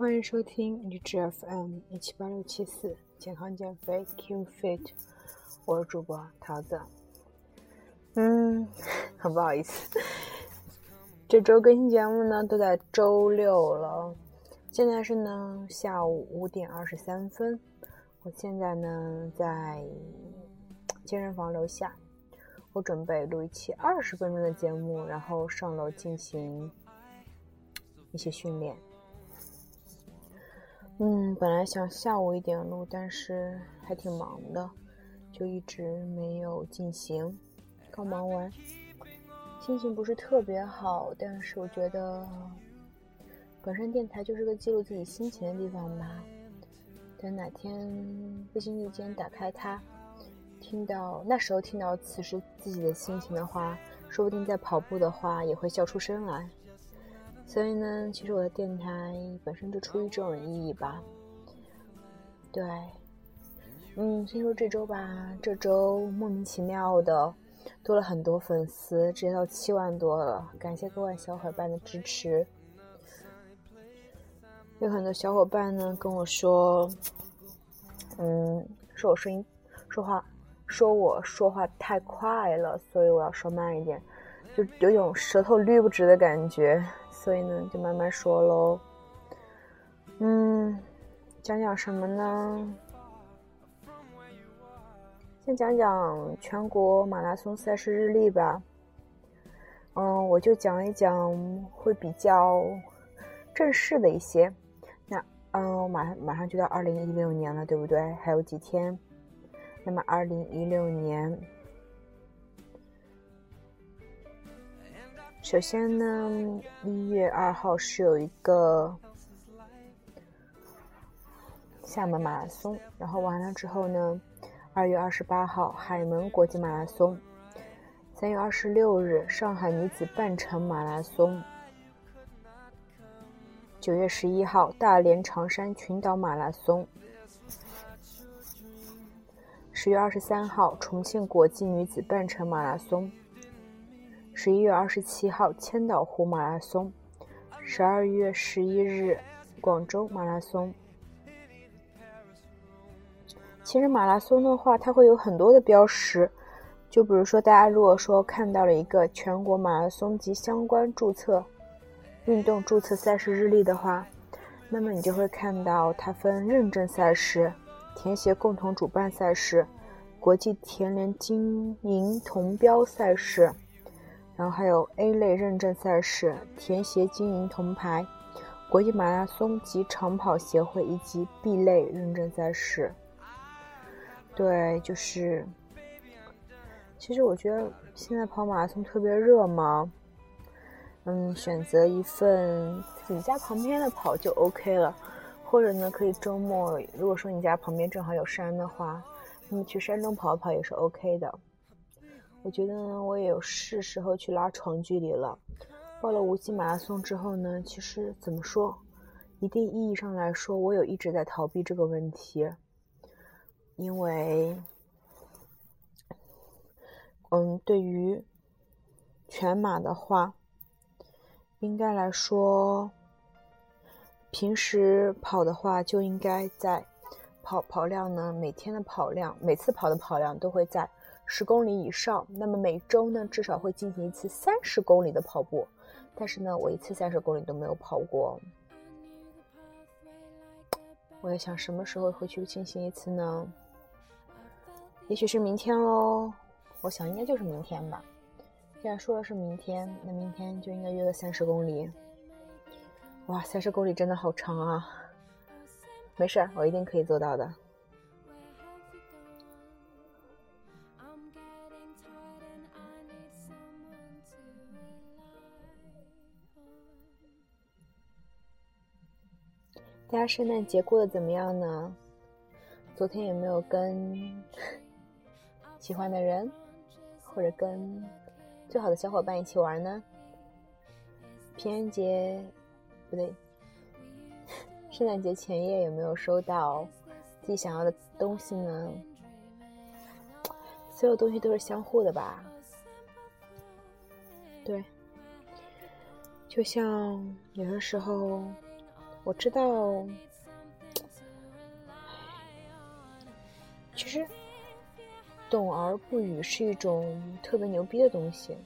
欢迎收听荔枝 FM 一七八六七四健康减肥 Q Fit，我是主播桃子。嗯，很不好意思，这周更新节目呢都在周六了。现在是呢下午五点二十三分，我现在呢在健身房楼下，我准备录一期二十分钟的节目，然后上楼进行一些训练。嗯，本来想下午一点录，但是还挺忙的，就一直没有进行。刚忙完，心情不是特别好，但是我觉得，本身电台就是个记录自己心情的地方吧。等哪天不经意间打开它，听到那时候听到此时自己的心情的话，说不定在跑步的话也会笑出声来。所以呢，其实我的电台本身就出于这种意义吧。对，嗯，先说这周吧，这周莫名其妙的。多了很多粉丝，直接到七万多了，感谢各位小伙伴的支持。有很多小伙伴呢跟我说，嗯，说我声音说话说我说话太快了，所以我要说慢一点，就有种舌头捋不直的感觉，所以呢就慢慢说喽。嗯，讲讲什么呢？先讲讲全国马拉松赛事日历吧。嗯，我就讲一讲会比较正式的一些。那嗯，马马上就到二零一六年了，对不对？还有几天。那么二零一六年，首先呢，一月二号是有一个厦门马拉松，然后完了之后呢。二月二十八号，海门国际马拉松；三月二十六日，上海女子半程马拉松；九月十一号，大连长山群岛马拉松；十月二十三号，重庆国际女子半程马拉松；十一月二十七号，千岛湖马拉松；十二月十一日，广州马拉松。其实马拉松的话，它会有很多的标识，就比如说，大家如果说看到了一个全国马拉松及相关注册运动注册赛事日历的话，那么你就会看到它分认证赛事、田协共同主办赛事、国际田联经营同标赛事，然后还有 A 类认证赛事、田协经营铜牌、国际马拉松及长跑协会以及 B 类认证赛事。对，就是，其实我觉得现在跑马拉松特别热嘛，嗯，选择一份自己家旁边的跑就 OK 了，或者呢，可以周末，如果说你家旁边正好有山的话，那么去山中跑跑也是 OK 的。我觉得呢，我也是时候去拉长距离了。报了无锡马拉松之后呢，其实怎么说，一定意义上来说，我有一直在逃避这个问题。因为，嗯，对于全马的话，应该来说，平时跑的话就应该在跑跑量呢，每天的跑量，每次跑的跑量都会在十公里以上。那么每周呢，至少会进行一次三十公里的跑步。但是呢，我一次三十公里都没有跑过。我在想，什么时候会去进行一次呢？也许是明天喽，我想应该就是明天吧。既然说的是明天，那明天就应该约个三十公里。哇，三十公里真的好长啊！没事儿，我一定可以做到的。大家圣诞节过得怎么样呢？昨天有没有跟？喜欢的人，或者跟最好的小伙伴一起玩呢？平安节不对，圣诞节前夜有没有收到自己想要的东西呢？所有东西都是相互的吧？对，就像有的时候，我知道，其实懂而不语是一种特别牛逼的东西。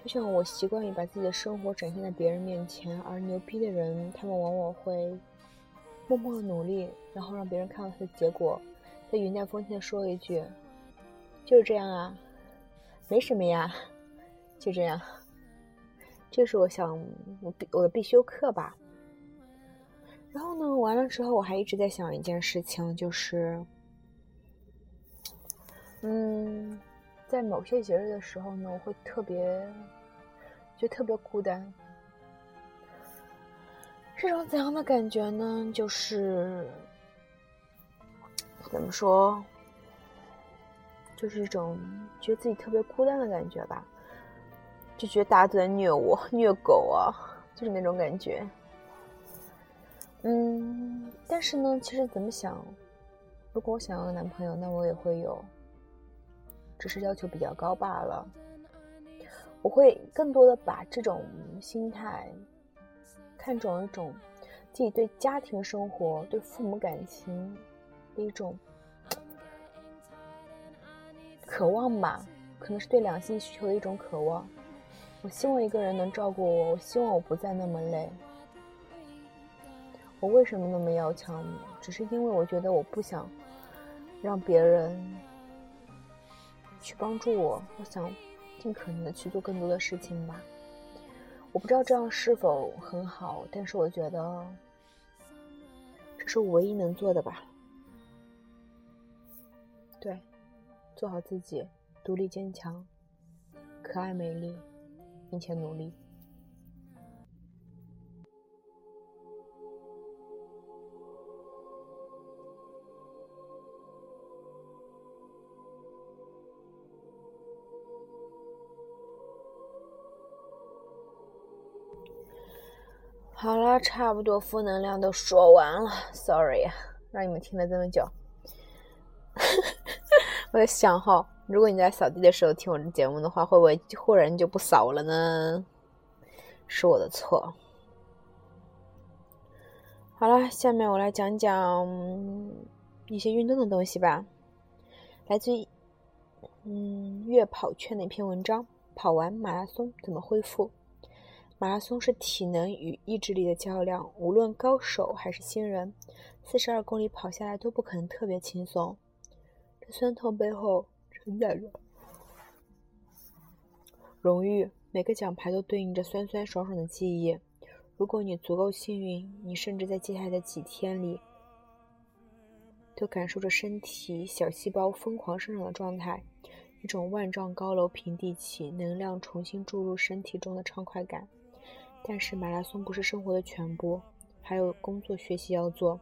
就像我习惯于把自己的生活展现在别人面前，而牛逼的人，他们往往会默默的努力，然后让别人看到他的结果，再云淡风轻的说一句：“就是这样啊，没什么呀，就这样。”这是我想我必我的必修课吧。然后呢，完了之后我还一直在想一件事情，就是，嗯，在某些节日的时候呢，我会特别，就特别孤单。是种怎样的感觉呢？就是怎么说，就是一种觉得自己特别孤单的感觉吧。就觉得大家都在虐我、虐狗啊，就是那种感觉。嗯，但是呢，其实怎么想，如果我想要个男朋友，那我也会有，只是要求比较高罢了。我会更多的把这种心态看重一种自己对家庭生活、对父母感情的一种渴望吧，可能是对两性需求的一种渴望。我希望一个人能照顾我，我希望我不再那么累。我为什么那么要强？只是因为我觉得我不想让别人去帮助我，我想尽可能的去做更多的事情吧。我不知道这样是否很好，但是我觉得这是我唯一能做的吧。对，做好自己，独立坚强，可爱美丽。并且努力。好了，差不多负能量都说完了，sorry 啊，让你们听了这么久。我在想哈。如果你在扫地的时候听我的节目的话，会不会忽然就不扫了呢？是我的错。好了，下面我来讲讲一些运动的东西吧。来自于嗯月跑圈的一篇文章：跑完马拉松怎么恢复？马拉松是体能与意志力的较量，无论高手还是新人，四十二公里跑下来都不可能特别轻松。这酸痛背后。承载着荣誉，每个奖牌都对应着酸酸爽爽的记忆。如果你足够幸运，你甚至在接下来的几天里，都感受着身体小细胞疯狂生长的状态，一种万丈高楼平地起，能量重新注入身体中的畅快感。但是，马拉松不是生活的全部，还有工作学习要做。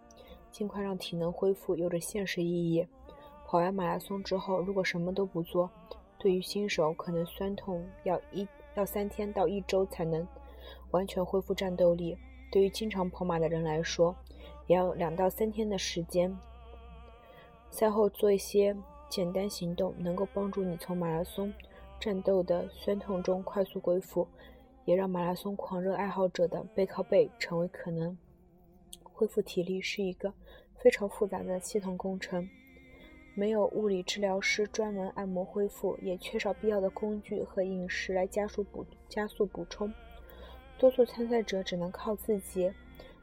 尽快让体能恢复，有着现实意义。跑完马拉松之后，如果什么都不做，对于新手可能酸痛要一要三天到一周才能完全恢复战斗力；对于经常跑马的人来说，也要两到三天的时间。赛后做一些简单行动，能够帮助你从马拉松战斗的酸痛中快速恢复，也让马拉松狂热爱好者的背靠背成为可能。恢复体力是一个非常复杂的系统工程。没有物理治疗师专门按摩恢复，也缺少必要的工具和饮食来加速补加速补充，多数参赛者只能靠自己。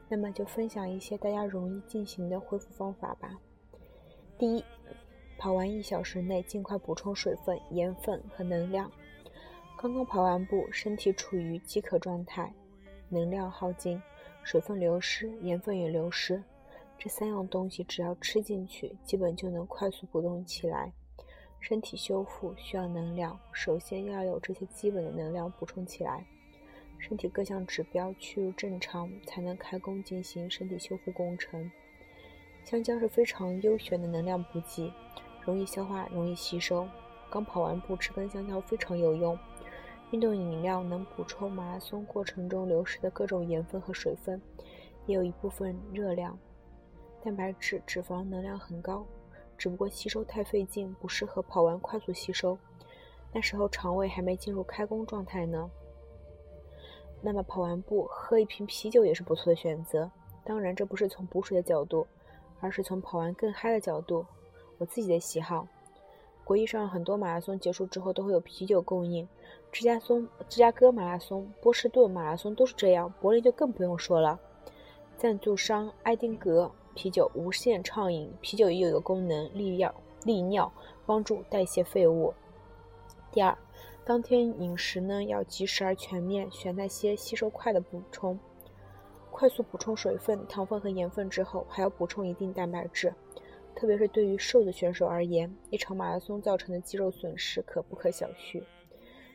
那么就分享一些大家容易进行的恢复方法吧。第一，跑完一小时内尽快补充水分、盐分和能量。刚刚跑完步，身体处于饥渴状态，能量耗尽，水分流失，盐分也流失。这三样东西只要吃进去，基本就能快速补动起来。身体修复需要能量，首先要有这些基本的能量补充起来，身体各项指标趋于正常，才能开工进行身体修复工程。香蕉是非常优选的能量补给，容易消化，容易吸收。刚跑完步吃根香蕉非常有用。运动饮料能补充马拉松过程中流失的各种盐分和水分，也有一部分热量。蛋白质、脂肪能量很高，只不过吸收太费劲，不适合跑完快速吸收。那时候肠胃还没进入开工状态呢。那么跑完步喝一瓶啤酒也是不错的选择，当然，这不是从补水的角度，而是从跑完更嗨的角度。我自己的喜好。国际上很多马拉松结束之后都会有啤酒供应，芝加松、芝加哥马拉松、波士顿马拉松都是这样，柏林就更不用说了。赞助商埃丁格啤酒无限畅饮，啤酒也有个功能，利尿，利尿，帮助代谢废物。第二，当天饮食呢要及时而全面，选那些吸收快的补充。快速补充水分、糖分和盐分之后，还要补充一定蛋白质。特别是对于瘦的选手而言，一场马拉松造成的肌肉损失可不可小觑。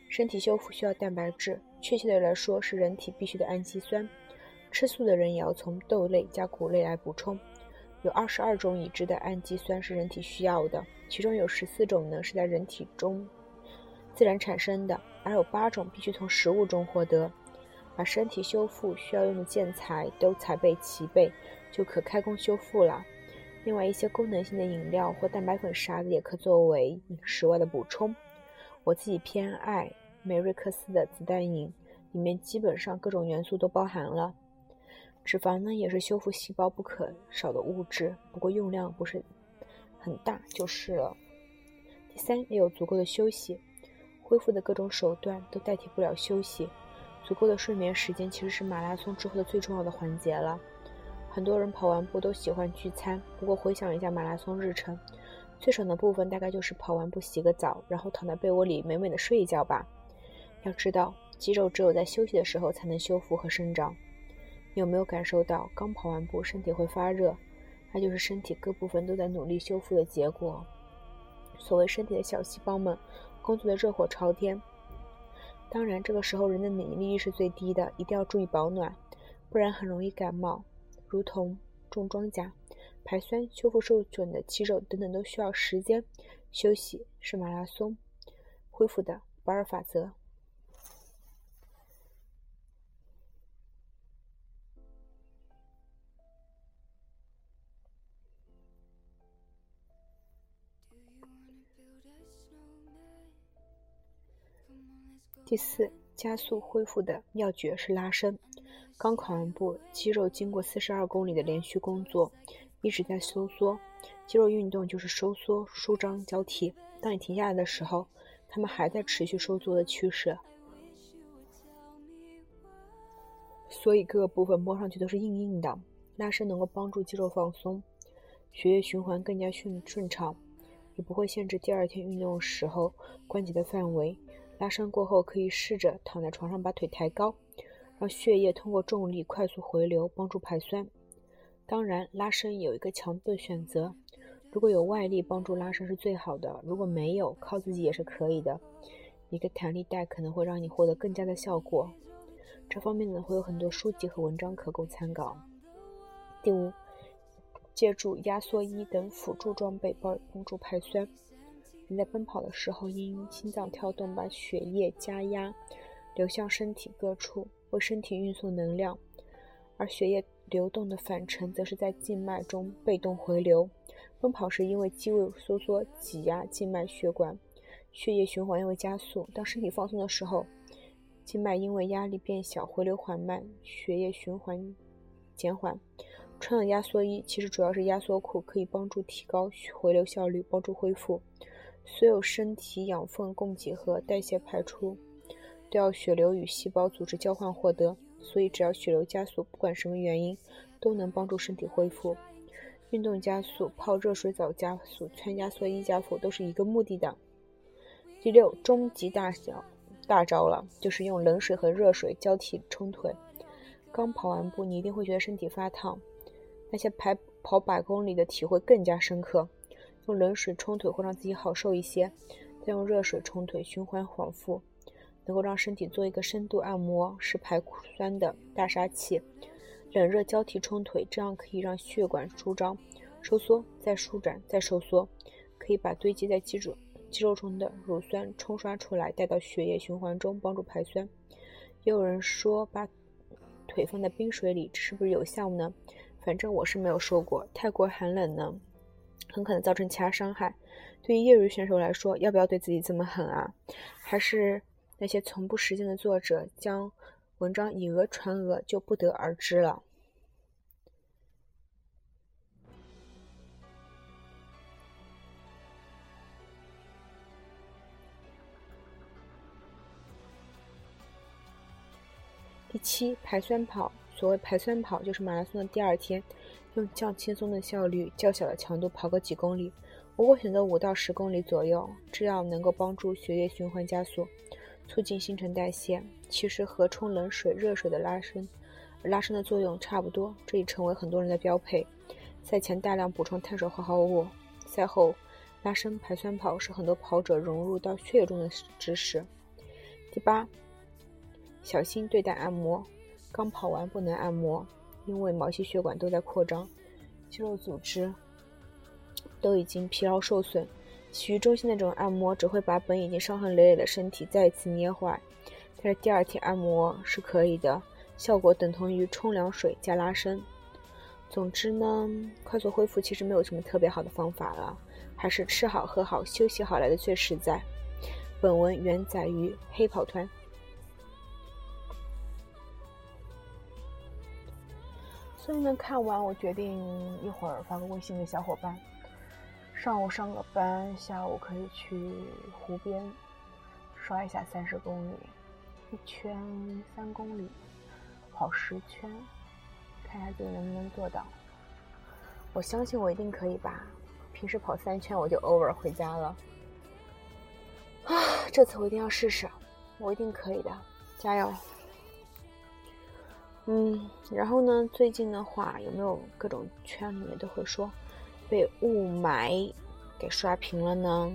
身体修复需要蛋白质，确切的来说是人体必需的氨基酸。吃素的人也要从豆类加谷类来补充。有二十二种已知的氨基酸是人体需要的，其中有十四种呢是在人体中自然产生的，而有八种必须从食物中获得。把身体修复需要用的建材都采备齐备，就可开工修复了。另外，一些功能性的饮料或蛋白粉啥的也可作为饮食外的补充。我自己偏爱美瑞克斯的子弹饮，里面基本上各种元素都包含了。脂肪呢，也是修复细胞不可少的物质，不过用量不是很大就是了。第三，要有足够的休息，恢复的各种手段都代替不了休息。足够的睡眠时间其实是马拉松之后的最重要的环节了。很多人跑完步都喜欢聚餐，不过回想一下马拉松日程，最爽的部分大概就是跑完步洗个澡，然后躺在被窝里美美的睡一觉吧。要知道，肌肉只有在休息的时候才能修复和生长。你有没有感受到，刚跑完步身体会发热？那就是身体各部分都在努力修复的结果。所谓身体的小细胞们工作的热火朝天。当然，这个时候人的免疫力是最低的，一定要注意保暖，不然很容易感冒。如同种庄稼、排酸、修复受损的肌肉等等，都需要时间休息，是马拉松恢复的不二法则。第四，加速恢复的要诀是拉伸。刚跑完步，肌肉经过四十二公里的连续工作，一直在收缩。肌肉运动就是收缩、舒张交替。当你停下来的时候，它们还在持续收缩的趋势。所以各个部分摸上去都是硬硬的。拉伸能够帮助肌肉放松，血液循环更加顺顺畅，也不会限制第二天运动时候关节的范围。拉伸过后，可以试着躺在床上，把腿抬高，让血液通过重力快速回流，帮助排酸。当然，拉伸有一个强度的选择，如果有外力帮助拉伸是最好的，如果没有，靠自己也是可以的。一个弹力带可能会让你获得更加的效果。这方面呢，会有很多书籍和文章可供参考。第五，借助压缩衣等辅助装备帮帮助排酸。你在奔跑的时候，因心脏跳动把血液加压流向身体各处，为身体运送能量；而血液流动的反程则是在静脉中被动回流。奔跑时，因为肌肉收缩挤压静脉血管，血液循环又会加速；当身体放松的时候，静脉因为压力变小，回流缓慢，血液循环减缓。穿的压缩衣其实主要是压缩裤，可以帮助提高回流效率，帮助恢复。所有身体养分供给和代谢排出，都要血流与细胞组织交换获得。所以，只要血流加速，不管什么原因，都能帮助身体恢复。运动加速、泡热水澡加速、穿压缩衣加速，都是一个目的的。第六，终极大小大招了，就是用冷水和热水交替冲腿。刚跑完步，你一定会觉得身体发烫，那些排跑百公里的体会更加深刻。用冷水冲腿会让自己好受一些，再用热水冲腿，循环往复，能够让身体做一个深度按摩，是排酸的大杀器。冷热交替冲腿，这样可以让血管舒张、收缩，再舒展、再收缩，可以把堆积在肌肉肌肉中的乳酸冲刷出来，带到血液循环中，帮助排酸。也有人说把腿放在冰水里是不是有效呢？反正我是没有说过，太过寒冷呢。很可能造成其他伤害。对于业余选手来说要不要对自己这么狠啊？还是那些从不实践的作者将文章以讹传讹就不得而知了？第七排酸跑。所谓排酸跑，就是马拉松的第二天，用较轻松的效率、较小的强度跑个几公里。我会选择五到十公里左右，这样能够帮助血液循环加速，促进新陈代谢。其实和冲冷水、热水的拉伸，拉伸的作用差不多，这已成为很多人的标配。赛前大量补充碳水化合物，赛后拉伸排酸跑是很多跑者融入到血液中的知识。第八，小心对待按摩。刚跑完不能按摩，因为毛细血管都在扩张，肌肉组织都已经疲劳受损。洗浴中心那种按摩只会把本已经伤痕累累的身体再一次捏坏。但是第二天按摩是可以的，效果等同于冲凉水加拉伸。总之呢，快速恢复其实没有什么特别好的方法了，还是吃好喝好休息好来的最实在。本文原载于黑跑团。所以呢，看完我决定一会儿发个微信给小伙伴。上午上个班，下午可以去湖边刷一下三十公里，一圈三公里，跑十圈，看下自己能不能做到。我相信我一定可以吧。平时跑三圈我就 over 回家了。啊，这次我一定要试试，我一定可以的，加油！嗯，然后呢？最近的话，有没有各种圈里面都会说被雾霾给刷屏了呢？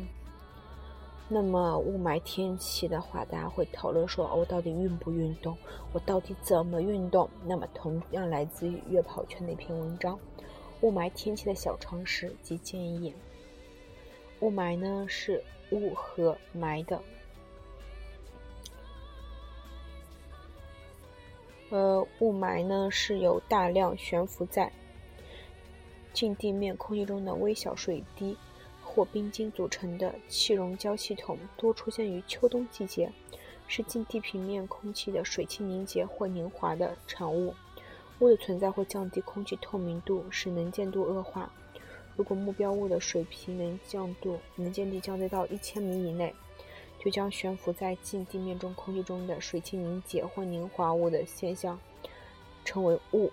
那么雾霾天气的话，大家会讨论说，我到底运不运动？我到底怎么运动？那么同样来自于月跑圈的一篇文章，雾霾天气的小常识及建议。雾霾呢是雾和霾的。呃，雾霾呢是由大量悬浮在近地面空气中的微小水滴或冰晶组成的气溶胶系统，多出现于秋冬季节，是近地平面空气的水汽凝结或凝华的产物。雾的存在会降低空气透明度，使能见度恶化。如果目标物的水平能降度能见度降低到一千米以内。就将悬浮在近地面中空气中的水汽凝结或凝华物的现象称为雾，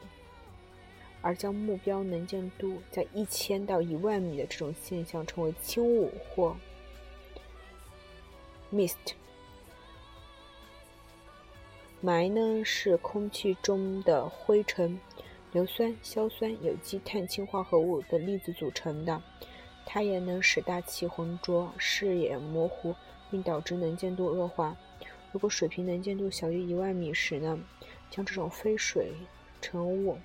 而将目标能见度在一千到一万米的这种现象称为轻雾或 mist。霾呢是空气中的灰尘、硫酸、硝酸、有机碳氢化合物的粒子组成的，它也能使大气浑浊、视野模糊。并导致能见度恶化。如果水平能见度小于一万米时呢，将这种非水尘物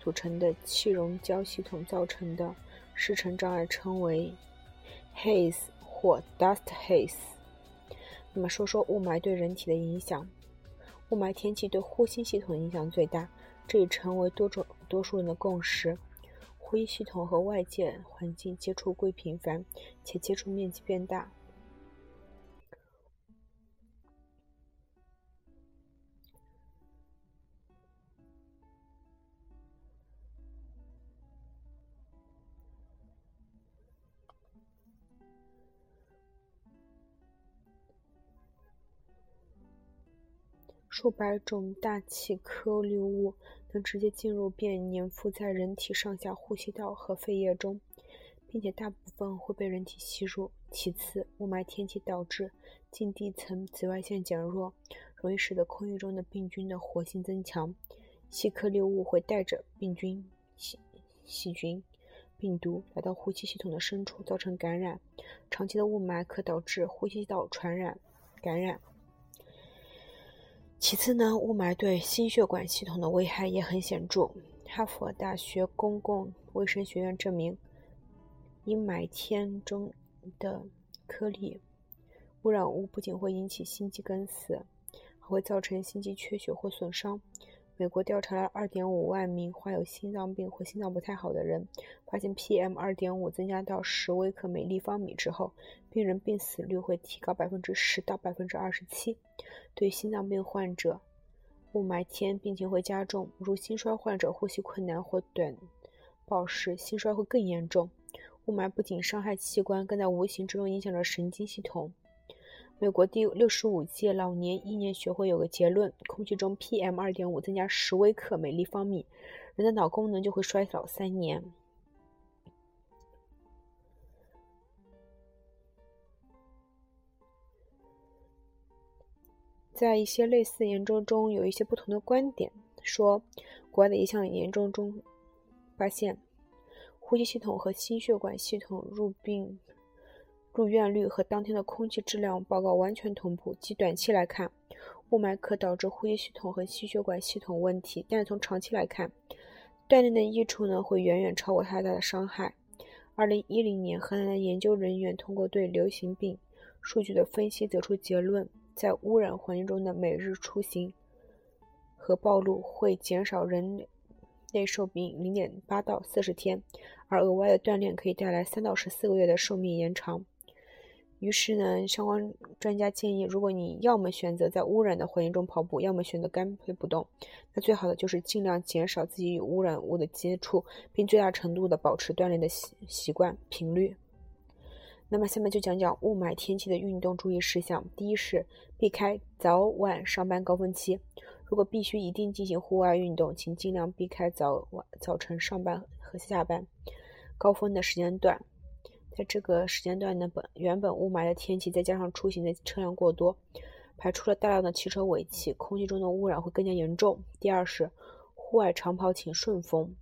组成的气溶胶系统造成的视程障碍称为 haze 或 dust haze。那么说说雾霾对人体的影响。雾霾天气对呼吸系统影响最大，这已成为多种多数人的共识。呼吸系统和外界环境接触过频繁，且接触面积变大。数百种大气颗粒物能直接进入并粘附在人体上下呼吸道和肺叶中，并且大部分会被人体吸入。其次，雾霾天气导致近地层紫外线减弱，容易使得空气中的病菌的活性增强。细颗粒物会带着病菌、细细菌、病毒来到呼吸系统的深处，造成感染。长期的雾霾可导致呼吸道传染、感染。其次呢，雾霾对心血管系统的危害也很显著。哈佛大学公共卫生学院证明，阴霾天中的颗粒污染物不仅会引起心肌梗死，还会造成心肌缺血或损伤。美国调查了2.5万名患有心脏病或心脏不太好的人，发现 PM2.5 增加到10微克每立方米之后，病人病死率会提高10%到27%。对心脏病患者，雾霾天病情会加重，如心衰患者呼吸困难或短暴时，心衰会更严重。雾霾不仅伤害器官，更在无形之中影响着神经系统。美国第六十五届老年医年学会有个结论：空气中 PM 二点五增加十微克每立方米，人的脑功能就会衰老三年。在一些类似研究中，有一些不同的观点，说国外的一项研究中发现，呼吸系统和心血管系统入病入院率和当天的空气质量报告完全同步。即短期来看，雾霾可导致呼吸系统和心血管系统问题，但是从长期来看，锻炼的益处呢会远远超过它的伤害。二零一零年，河南的研究人员通过对流行病数据的分析，得出结论。在污染环境中的每日出行和暴露会减少人类寿命零点八到四十天，而额外的锻炼可以带来三到十四个月的寿命延长。于是呢，相关专家建议，如果你要么选择在污染的环境中跑步，要么选择干脆不动，那最好的就是尽量减少自己与污染物的接触，并最大程度的保持锻炼的习习惯频率。那么下面就讲讲雾霾天气的运动注意事项。第一是避开早晚上班高峰期。如果必须一定进行户外运动，请尽量避开早晚早晨上班和下班高峰的时间段。在这个时间段的，本原本雾霾的天气，再加上出行的车辆过多，排出了大量的汽车尾气，空气中的污染会更加严重。第二是户外长跑请顺风。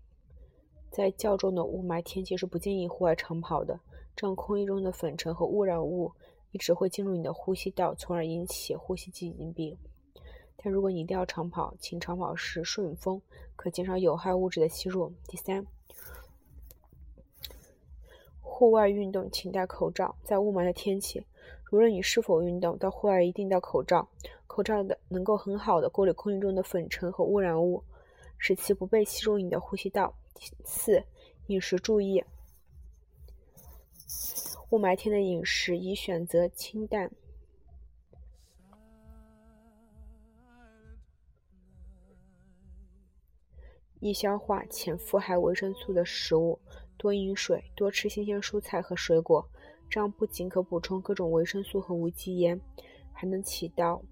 在较重的雾霾天气是不建议户外长跑的。这样，空气中的粉尘和污染物一直会进入你的呼吸道，从而引起呼吸疾病。但如果你一定要长跑，请长跑时顺风，可减少有害物质的吸入。第三，户外运动请戴口罩。在雾霾的天气，无论你是否运动，到户外一定戴口罩。口罩的能够很好的过滤空气中的粉尘和污染物，使其不被吸入你的呼吸道。四，饮食注意。雾霾天的饮食宜选择清淡、易消化、且富含维生素的食物，多饮水，多吃新鲜蔬菜和水果。这样不仅可补充各种维生素和无机盐，还能起到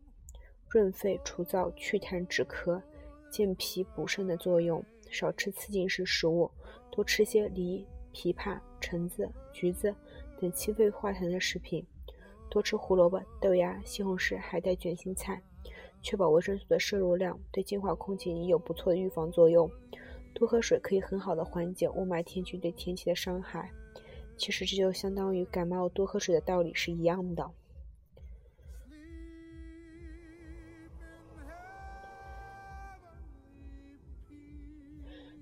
润肺除燥、祛痰止咳、健脾补肾的作用。少吃刺激性食物，多吃些梨、枇杷、橙子、橘子。等清肺化痰的食品，多吃胡萝卜、豆芽、西红柿、海带、卷心菜，确保维生素的摄入量，对净化空气也有不错的预防作用。多喝水可以很好的缓解雾霾天气对天气的伤害。其实这就相当于感冒多喝水的道理是一样的。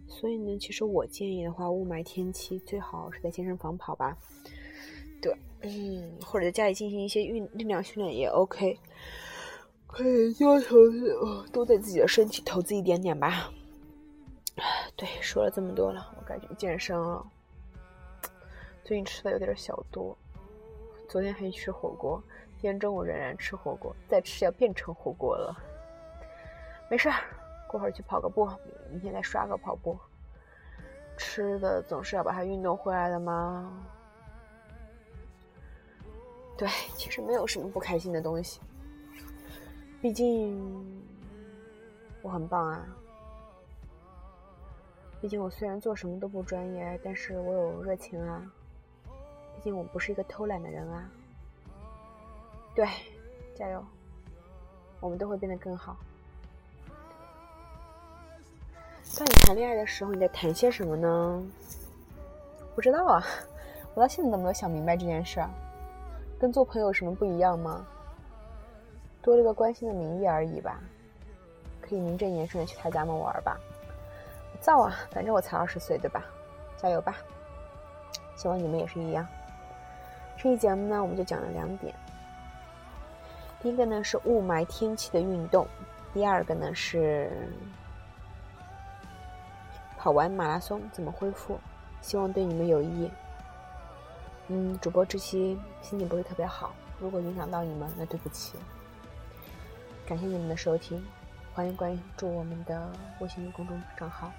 所以呢，其实我建议的话，雾霾天气最好是在健身房跑吧。对，嗯，或者在家里进行一些运力量训练也 OK，可以要求多对自己的身体投资一点点吧。对，说了这么多了，我该去健身了。最近吃的有点小多，昨天还去吃火锅，今天中午仍然吃火锅，再吃要变成火锅了。没事儿，过会儿去跑个步，明天再刷个跑步。吃的总是要把它运动回来的吗？对，其实没有什么不开心的东西。毕竟我很棒啊！毕竟我虽然做什么都不专业，但是我有热情啊！毕竟我不是一个偷懒的人啊！对，加油！我们都会变得更好。当你谈恋爱的时候，你在谈些什么呢？不知道啊，我到现在都没有想明白这件事儿。跟做朋友有什么不一样吗？多了个关心的名义而已吧。可以名正言顺的去他家门玩吧。造啊，反正我才二十岁，对吧？加油吧！希望你们也是一样。这期节目呢，我们就讲了两点。第一个呢是雾霾天气的运动，第二个呢是跑完马拉松怎么恢复，希望对你们有益。嗯，主播这期心情不是特别好，如果影响到你们，那对不起。感谢你们的收听，欢迎关注我们的微信公众账号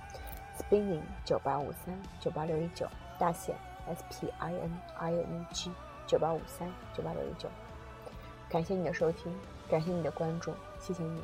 spinning 九八五三九八六一九大写 S P I N I N G 九八五三九八六一九。感谢你的收听，感谢你的关注，谢谢你。